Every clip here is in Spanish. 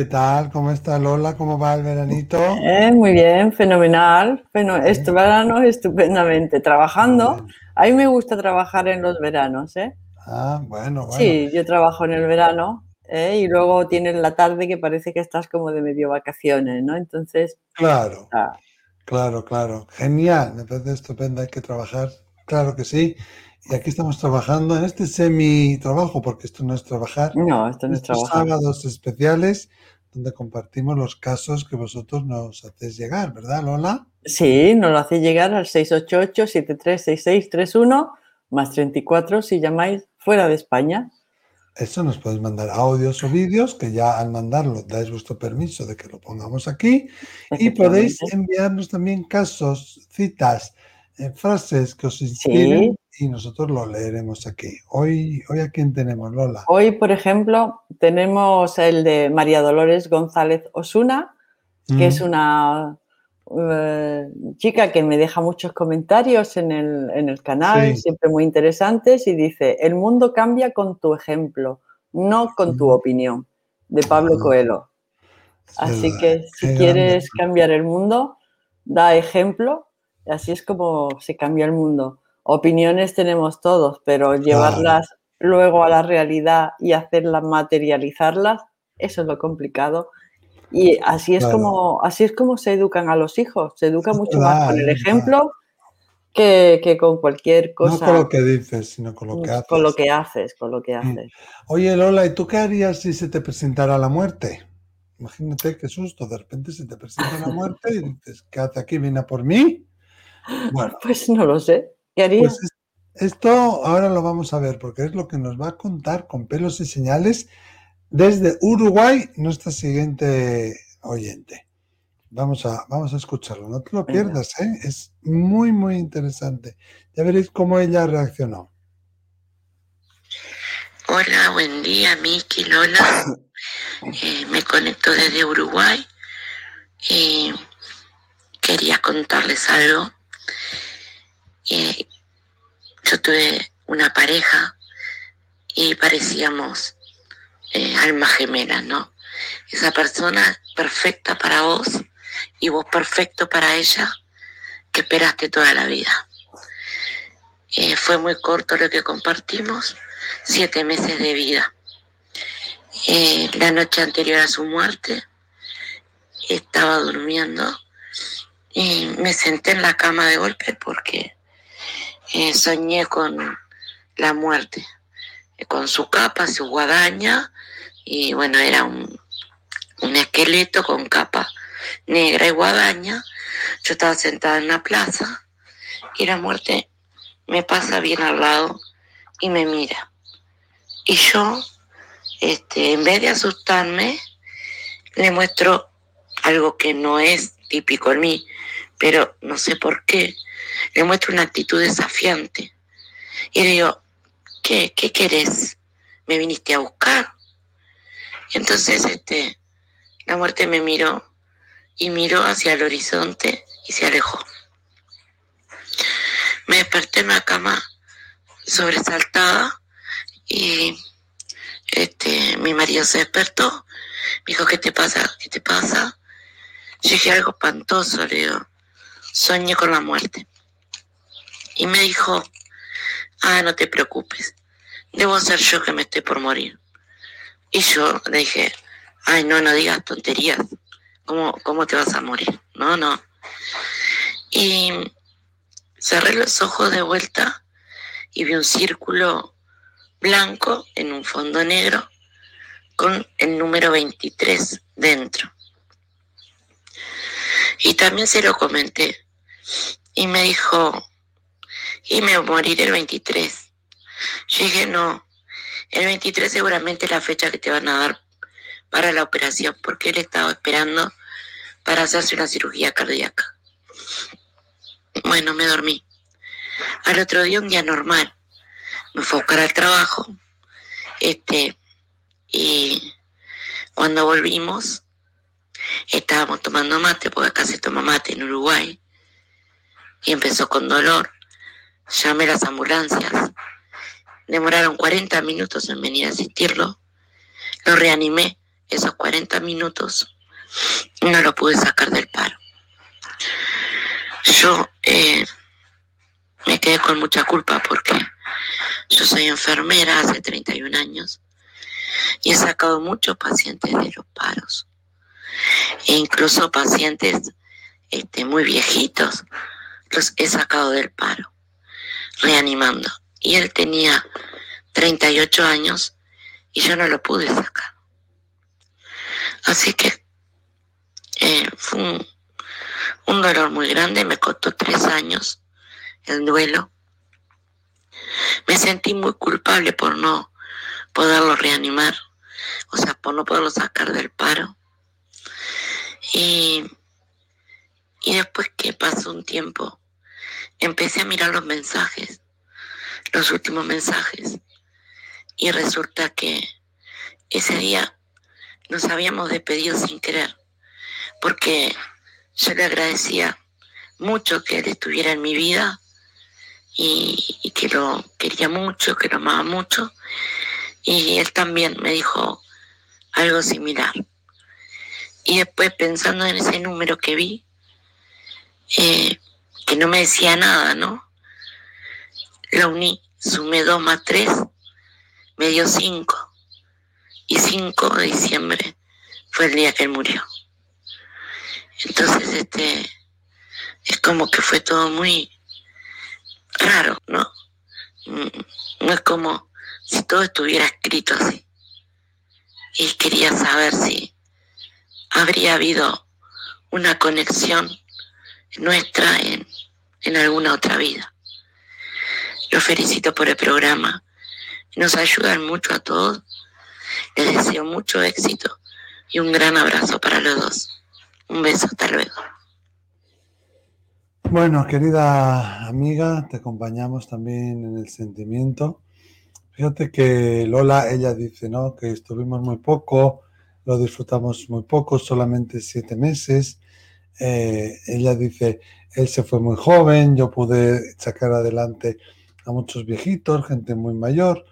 ¿Qué tal? ¿Cómo está Lola? ¿Cómo va el veranito? Eh, muy bien, fenomenal. Bueno, este verano estupendamente. Trabajando. A mí me gusta trabajar en los veranos, ¿eh? Ah, bueno, bueno. Sí, yo trabajo en el verano ¿eh? y luego tienes la tarde que parece que estás como de medio vacaciones, ¿no? Entonces. Claro. Claro, claro. Genial, me parece estupendo. Hay que trabajar. Claro que sí. Y aquí estamos trabajando en este semi-trabajo, porque esto no es trabajar. No, esto no es trabajar. sábados especiales donde compartimos los casos que vosotros nos hacéis llegar, ¿verdad, Lola? Sí, nos lo hacéis llegar al 688-736631 más 34 si llamáis fuera de España. Eso nos podéis mandar audios o vídeos que ya al mandarlo dais vuestro permiso de que lo pongamos aquí y podéis enviarnos también casos, citas, eh, frases que os inspiren y nosotros lo leeremos aquí. Hoy, hoy a quién tenemos, Lola. Hoy, por ejemplo, tenemos el de María Dolores González Osuna, que es una eh, chica que me deja muchos comentarios en el, canal, siempre muy interesantes, y dice, el mundo cambia con tu ejemplo, no con tu opinión, de Pablo ah. Coelho. Así que si quieres cambiar el mundo, da ejemplo, y así es como se cambia el mundo opiniones tenemos todos, pero llevarlas luego a la realidad y hacerlas materializarlas, eso es lo complicado. Y así es como así es como se educan a los hijos, se educa mucho más con el ejemplo que, con cualquier cosa. No con lo que dices, sino con lo que haces. Con lo que haces, con lo que haces. Oye, Lola, ¿y tú qué harías si se te presentara la muerte? Imagínate qué susto, de repente se te presenta la muerte y dices, ¿qué hace aquí? ¿Viene a por mí? Bueno. Pues no lo sé. Pues esto ahora lo vamos a ver porque es lo que nos va a contar con pelos y señales desde Uruguay nuestra siguiente oyente. Vamos a, vamos a escucharlo, no te lo pierdas, ¿eh? es muy, muy interesante. Ya veréis cómo ella reaccionó. Hola, buen día, Miki, Lola. Eh, me conecto desde Uruguay y quería contarles algo eh, yo tuve una pareja y parecíamos eh, almas gemelas, ¿no? Esa persona perfecta para vos y vos perfecto para ella que esperaste toda la vida. Eh, fue muy corto lo que compartimos, siete meses de vida. la noche anterior a su muerte estaba durmiendo y me senté en la cama de golpe porque eh, soñé con la muerte, eh, con su capa, su guadaña, y bueno, era un, esqueleto con capa negra y guadaña. Yo estaba sentada en la plaza y la muerte me pasa bien al lado y me mira. Y yo, este, en vez de asustarme, le muestro algo que no es típico en mí, pero no sé por qué le muestro una actitud desafiante. Y le digo, ¿qué, qué querés? ¿Me viniste a buscar? entonces este, la muerte me miró y miró hacia el horizonte y se alejó. Me desperté en la cama sobresaltada y este, mi marido se despertó, me dijo, ¿qué te pasa? ¿Qué te pasa? Yo dije algo espantoso, le digo, soñé con la muerte y me dijo, ah, no te preocupes, debo ser yo que me estoy por morir. Y yo le dije, ay, no, no digas tonterías, ¿cómo, cómo te vas a morir? No, no. Y cerré los ojos de vuelta y vi un círculo blanco en un fondo negro con el número 23 dentro. Y también se lo comenté. Y me dijo, y me moriré el 23. Yo dije, no, el 23 seguramente es la fecha que te van a dar para la operación, porque él estaba esperando para hacerse una cirugía cardíaca. Bueno, me dormí. Al otro día un día normal. Me fue a buscar al trabajo. Este, y cuando volvimos, estábamos tomando mate, porque acá se toma mate en Uruguay. Y empezó con dolor llamé a las ambulancias. Demoraron 40 minutos en venir a asistirlo. Lo reanimé esos 40 minutos no lo pude sacar del paro. Yo eh, me quedé con mucha culpa porque yo soy enfermera hace 31 años y he sacado muchos pacientes de los paros e incluso pacientes este, muy viejitos los he sacado del paro, reanimando. Y él tenía 38 años y yo no lo pude sacar. Así que eh, fue un, un dolor muy grande, me costó tres años el duelo. Me sentí muy culpable por no poderlo reanimar, o sea, por no poderlo sacar del paro. Y, y después que pasó un tiempo, empecé a mirar los mensajes, los últimos mensajes, y resulta que ese día nos habíamos despedido sin querer, porque yo le agradecía mucho que él estuviera en mi vida y, que lo quería mucho, que lo amaba mucho. Y él también me dijo algo similar. Y después pensando en ese número que vi, eh, que no me decía nada, ¿no? Lo uní, sumé 2 más 3, me dio 5. Y 5 de diciembre fue el día que él murió. Entonces, este, es como que fue todo muy raro, ¿no? Mm, no es como si todo estuviera escrito así. Y quería saber si habría habido una conexión nuestra en, en alguna otra vida. Los felicito por el programa. Nos ayudan mucho a todos. Les deseo mucho éxito y un gran abrazo para los dos. Un beso, hasta luego. Bueno, querida amiga, te acompañamos también en el sentimiento. Fíjate que Lola, ella dice, ¿no? Que estuvimos muy poco, lo disfrutamos muy poco, solamente siete meses. Eh, ella dice, él se fue muy joven, yo pude sacar adelante a muchos viejitos, gente muy mayor.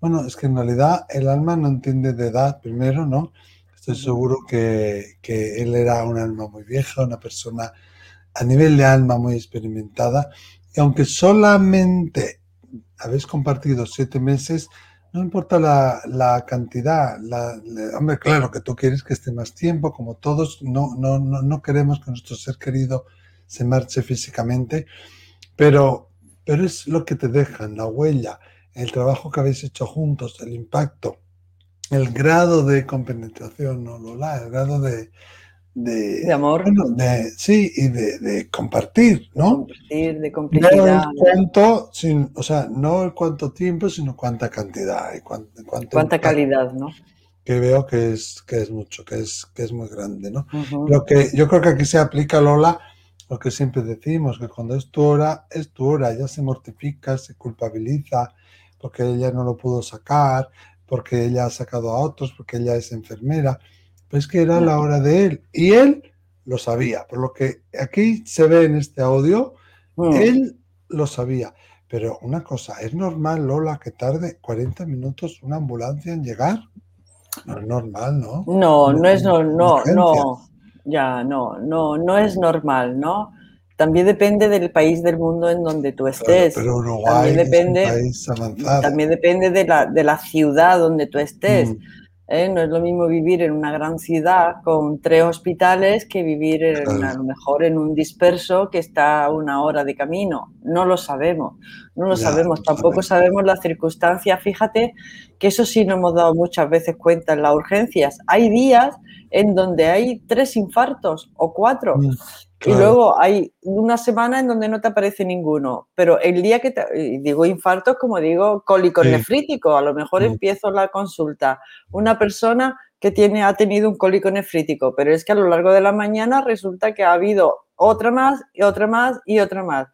Bueno, es que en realidad el alma no entiende de edad primero, ¿no? Estoy seguro que, que él era un alma muy vieja, una persona a nivel de alma muy experimentada. Y aunque solamente habéis compartido siete meses, no importa la, la cantidad, la, hombre, claro que tú quieres que esté más tiempo, como todos, no, no, no, no queremos que nuestro ser querido se marche físicamente, pero, pero es lo que te dejan, la huella, el trabajo que habéis hecho juntos, el impacto, el grado de compenetración, ¿no, Lola? El grado de, de, de amor. Bueno, de, sí, y de, de, compartir, ¿no? Compartir, de complicidad. No cuánto, sin, o sea, no el cuánto tiempo, sino cuánta cantidad y cuánto, cuánto Cuánta calidad, ¿no? Que veo que es, que es mucho, que es, que es muy grande, ¿no? Uh -huh. Lo que yo creo que aquí se aplica, Lola, lo que siempre decimos, que cuando es tu hora, es tu hora, ella se mortifica, se culpabiliza, porque ella no lo pudo sacar, porque ella ha sacado a otros, porque ella es enfermera, pues que era la hora de él. Y él lo sabía, por lo que aquí se ve en este audio, mm. él lo sabía. Pero una cosa, ¿es normal, Lola, que tarde 40 minutos una ambulancia en llegar? No es normal, ¿no? No, no es no, no, no, ya, no, no, no es normal, ¿no? También depende del país del mundo en donde tú estés. Claro, pero Uruguay también depende, es un país avanzado. También depende de la, de la ciudad donde tú estés. Mm. ¿Eh? No es lo mismo vivir en una gran ciudad con tres hospitales que vivir en, claro. a lo mejor en un disperso que está a una hora de camino. No lo sabemos, no lo ya, sabemos. Tampoco sabemos las circunstancias. Fíjate que eso sí nos hemos dado muchas veces cuenta en las urgencias. Hay días en donde hay tres infartos o cuatro. Mm. Claro. Y luego hay una semana en donde no te aparece ninguno, pero el día que te, digo infartos, como digo, cólico sí. nefrítico, a lo mejor sí. empiezo la consulta, una persona que tiene, ha tenido un cólico nefrítico, pero es que a lo largo de la mañana resulta que ha habido otra más y otra más y otra más.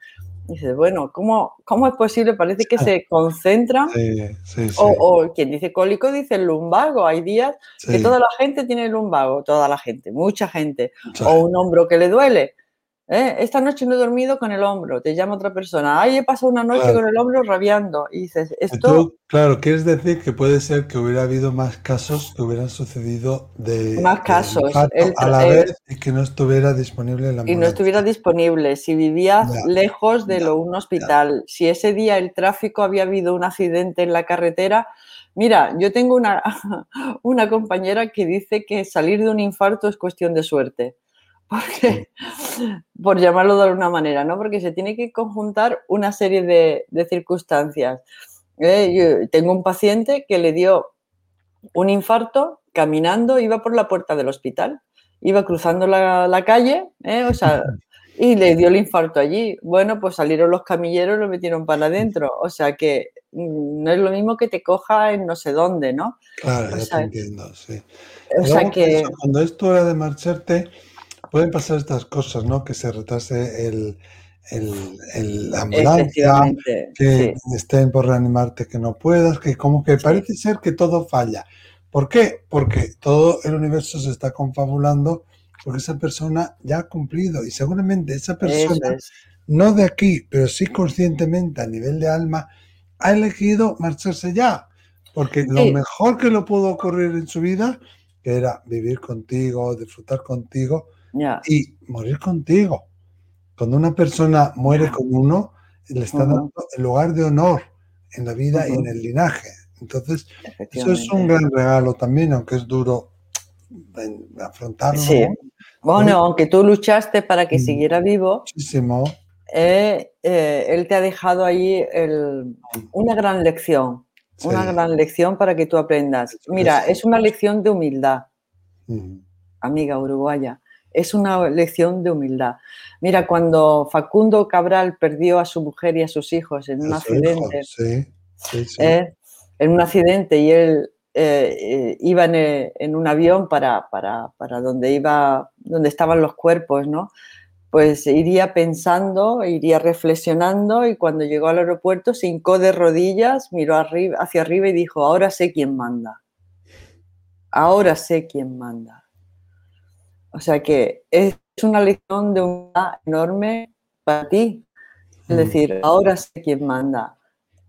Y dices, bueno, ¿cómo, ¿cómo es posible? Parece que se concentra. Sí, sí, o, o, quien dice cólico dice lumbago. Hay días que toda la gente tiene lumbago, toda la gente, mucha gente. O un hombro que le duele. ¿Eh? Esta noche no he dormido con el hombro, te llama otra persona. Ay, he pasado una noche con el hombro rabiando. Y dices, esto... claro, quieres decir que puede ser que hubiera habido más casos que hubieran sucedido de... Más casos. a la vez y que no estuviera disponible la Y no estuviera disponible. Si vivías lejos de un hospital, si ese día el tráfico había habido un accidente en la carretera... Mira, yo tengo una, una compañera que dice que salir de un infarto es cuestión de suerte porque, por llamarlo de alguna manera, ¿no? Porque se tiene que conjuntar una serie de, circunstancias. ¿eh? Yo tengo un paciente que le dio un infarto caminando, iba por la puerta del hospital, iba cruzando la, calle, ¿eh? o sea, y le dio el infarto allí. Bueno, pues salieron los camilleros y lo metieron para adentro. O sea que mm, no es lo mismo que te coja en no sé dónde, ¿no? Claro, ya te entiendo, sí. O sea que... Cuando esto era de marcharte, pueden pasar estas cosas, ¿no? Que se retrase el, el, la ambulancia, que estén por reanimarte que no puedas, que como que parece ser que todo falla. ¿Por qué? Porque todo el universo se está confabulando porque esa persona ya ha cumplido y seguramente esa persona, no de aquí, pero sí conscientemente a nivel de alma, ha elegido marcharse ya. Porque lo mejor que le pudo ocurrir en su vida, que era vivir contigo, disfrutar contigo, y morir contigo. Cuando una persona muere con uno, le está dando el lugar de honor en la vida y en el linaje. Entonces, eso es un gran regalo también, aunque es duro afrontarlo. Sí. Bueno, aunque tú luchaste para que mm. siguiera vivo, Muchísimo. Eh, eh, él te ha dejado ahí una gran lección, una gran lección para que tú aprendas. Mira, es una lección de humildad, amiga uruguaya es una lección de humildad. Mira, cuando Facundo Cabral perdió a su mujer y a sus hijos en un accidente, eh, en un accidente y él eh, eh, iba en, un avión para, para, donde, iba, donde estaban los cuerpos, ¿no? Pues iría pensando, iría reflexionando y cuando llegó al aeropuerto se hincó de rodillas, miró arriba, hacia arriba y dijo, ahora sé quién manda. Ahora sé quién manda. O sea que es una lección de una enorme para ti. Es decir, ahora sé quién manda.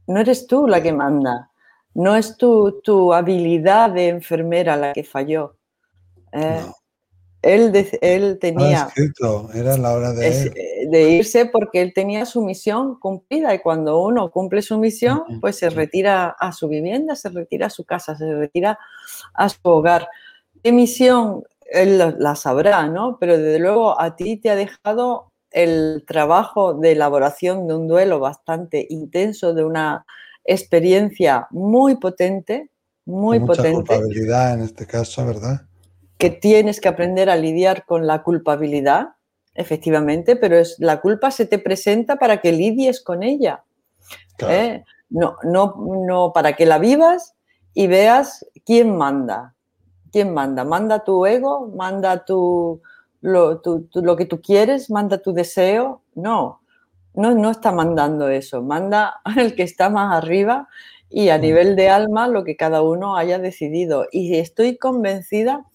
No eres tú la que manda. No es tu, tu habilidad de enfermera la que falló. Eh, él, él, tenía... era la hora de, de, irse porque él tenía su misión cumplida y cuando uno cumple su misión, pues se retira a su vivienda, se retira a su casa, se retira a su hogar. ¿Qué misión él la sabrá, ¿no? Pero desde luego a ti te ha dejado el trabajo de elaboración de un duelo bastante intenso, de una experiencia muy potente, muy mucha potente. culpabilidad en este caso, ¿verdad? Que tienes que aprender a lidiar con la culpabilidad, efectivamente, pero es, la culpa se te presenta para que lidies con ella. ¿eh? No, no, no para que la vivas y veas quién manda, ¿quién manda? ¿Manda tu ego? ¿Manda tu, lo, que tú quieres? ¿Manda tu deseo? No, no, no está mandando eso. Manda el que está más arriba y a mm. nivel de alma lo que cada uno haya decidido. Y estoy convencida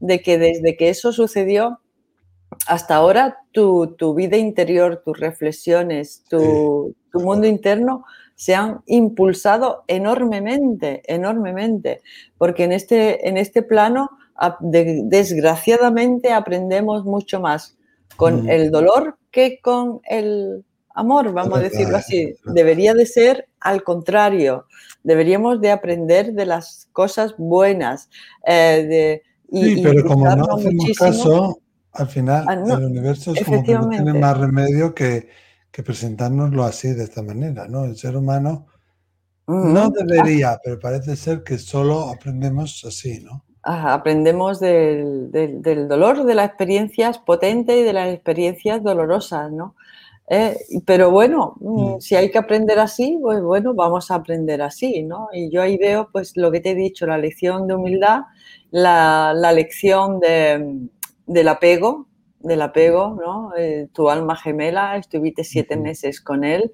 de que desde que eso sucedió hasta ahora, tu, vida interior, tus reflexiones, tu, tu mundo interno se han impulsado enormemente, enormemente, porque en este, en este plano, desgraciadamente, aprendemos mucho más con mm. el dolor que con el amor, vamos a decirlo así. Debería de ser al contrario, deberíamos de aprender de las cosas buenas. Eh, sí, pero como no hacemos caso, al final ah, el universo es como que no tiene más remedio que que presentárnoslo así, de esta manera, ¿no? El ser humano no debería, pero parece ser que solo aprendemos así, ¿no? aprendemos del, dolor, de las experiencias potentes y de las experiencias dolorosas, ¿no? Eh, pero bueno, mm, mm. si hay que aprender así, pues bueno, vamos a aprender así, ¿no? Y yo ahí veo, pues lo que te he dicho, la lección de humildad, la, la lección de, del apego, del apego, ¿no? Eh, tu alma gemela, estuviste siete meses con él,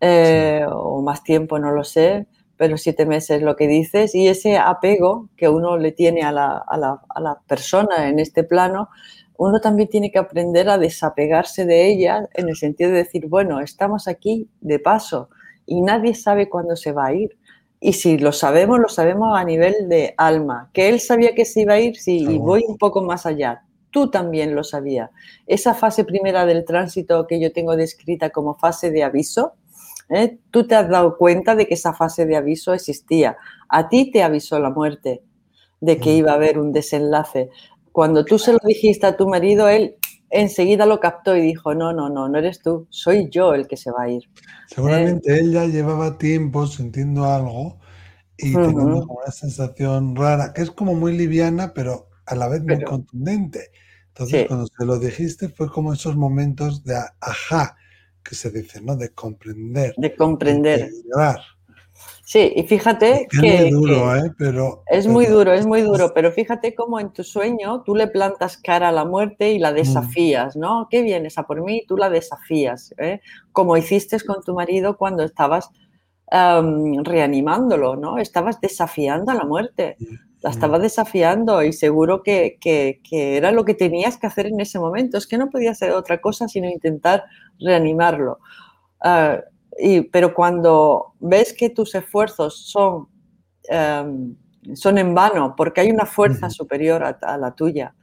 eh, o más tiempo, no lo sé, pero siete meses lo que dices, y ese apego que uno le tiene a la, a la, a la persona en este plano, uno también tiene que aprender a desapegarse de ella en el sentido de decir, bueno, estamos aquí de paso y nadie sabe cuándo se va a ir. Y si lo sabemos, lo sabemos a nivel de alma. Que él sabía que se iba a ir, sí, y voy un poco más allá. Tú también lo sabías. Esa fase primera del tránsito que yo tengo descrita como fase de aviso, ¿eh? tú te has dado cuenta de que esa fase de aviso existía. A ti te avisó la muerte de que mm. iba a haber un desenlace. Cuando tú se lo dijiste a tu marido, él enseguida lo captó y dijo, no, no, no, no eres tú, soy yo el que se va a ir. Seguramente ella eh, él ya llevaba tiempo sintiendo algo y teniendo una sensación rara, que es como muy liviana, pero a la vez muy contundente. Entonces, cuando se lo dijiste, fue como esos momentos de ajá, que se dice, ¿no? De comprender. De comprender. De Sí, y fíjate que... Es muy duro, ¿eh? Pero, es muy duro, es muy duro, pero fíjate cómo en tu sueño tú le plantas cara a la muerte y la mm. desafías, ¿no? ¿Qué vienes a por mí? Tú la desafías, ¿eh? Como hiciste con tu marido cuando estabas reanimándolo, ¿no? Estabas desafiando a la muerte, la estabas desafiando y seguro que, era lo que tenías que hacer en ese momento. Es que no podía hacer otra cosa sino intentar reanimarlo. Ah, pero cuando ves que tus esfuerzos son, em, son en vano, porque hay una fuerza superior a, la tuya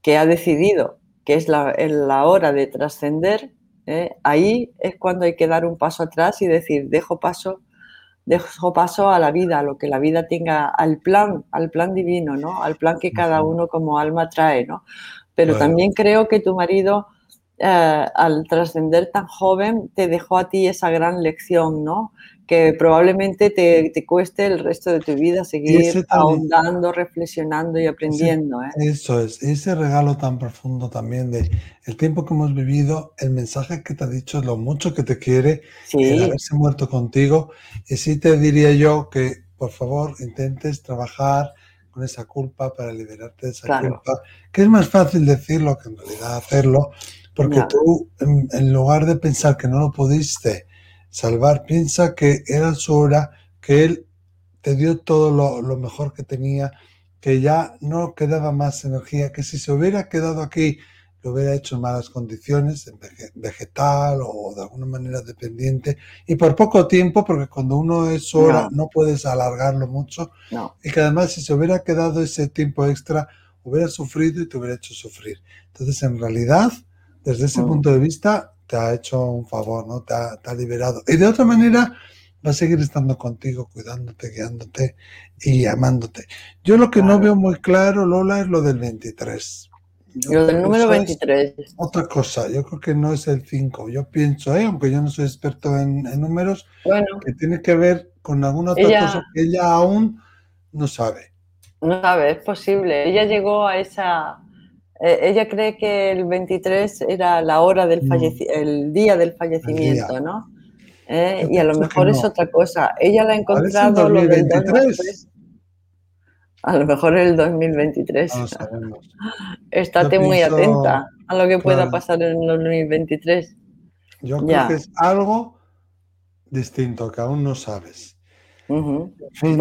que ha decidido que es la, la hora de trascender, ¿eh? ahí es cuando hay que dar un paso atrás y decir, dejo paso, dejo paso a la vida, a lo que la vida tenga, al plan, al plan divino, ¿no? Al plan que cada uno como alma trae, ¿no? Pero también creo que tu marido eh, al trascender tan joven te dejó a ti esa gran lección, ¿no? Que probablemente te, cueste el resto de tu vida seguir ahondando, reflexionando y aprendiendo. ¿eh? Eso es, ese regalo tan profundo también de el tiempo que hemos vivido, el mensaje que te ha dicho, lo mucho que te quiere, el haberse muerto contigo. Y sí te diría yo que, por favor, intentes trabajar con esa culpa para liberarte de esa culpa, que es más fácil decirlo que en realidad hacerlo, porque tú, en, lugar de pensar que no lo pudiste salvar, piensa que era su hora, que él te dio todo lo, mejor que tenía, que ya no quedaba más energía, que si se hubiera quedado aquí, lo hubiera hecho en malas condiciones, vegetal o de alguna manera dependiente, y por poco tiempo, porque cuando uno es su hora no. puedes alargarlo mucho, y que además si se hubiera quedado ese tiempo extra, hubiera sufrido y te hubiera hecho sufrir. Entonces, en realidad, desde ese mm. punto de vista, te ha hecho un favor, ¿no? Te ha, liberado. Y de otra manera, va a seguir estando contigo, cuidándote, guiándote y amándote. Yo lo que no veo muy claro, Lola, es lo del 23. lo del número 23. Otra cosa, yo creo que no es el 5. Yo pienso, ¿eh? aunque yo no soy experto en, números, que tiene que ver con alguna otra cosa que ella aún no sabe. No sabe, es posible. Ella llegó a esa ella cree que el 23 era la hora del mm. el día del fallecimiento, ¿no? Eh, y a lo mejor es otra cosa. Ella la ha encontrado lo del 2023. A lo mejor el 2023. Estate muy atenta a lo que pueda pasar en el 2023. Yo creo que es algo distinto que aún no sabes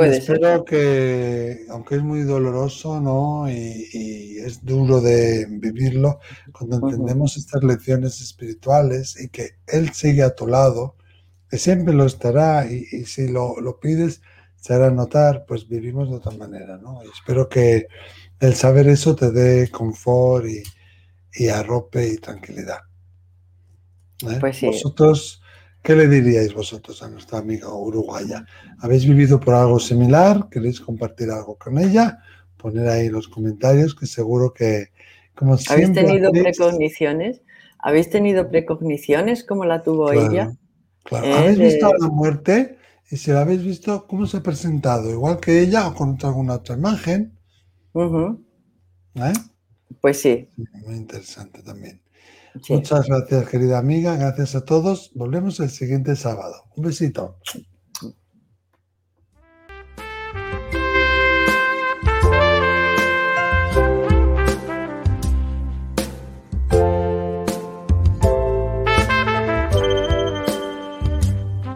espero que, aunque es muy doloroso, ¿no? Y, es duro de vivirlo, cuando entendemos estas lecciones espirituales y que Él sigue a tu lado, que siempre lo estará y, si lo, pides, se hará notar, pues vivimos de otra manera, ¿no? Y espero que el saber eso te dé confort y, arrope y tranquilidad. ¿eh? Pues sí. Vosotros ¿Qué le diríais vosotros a nuestra amiga uruguaya? ¿Habéis vivido por algo similar? ¿Queréis compartir algo con ella? Poner ahí los comentarios, que seguro que, como ¿Habéis tenido precogniciones? ¿Habéis tenido precogniciones como la tuvo ella? Claro. Eh, ¿Habéis visto la muerte? Y si la habéis visto, ¿cómo se ha presentado? ¿Igual que ella o con alguna otra imagen? ¿Eh? Pues sí. Muy interesante también. Muchas gracias, querida amiga. Gracias a todos. Volvemos el siguiente sábado. Un besito.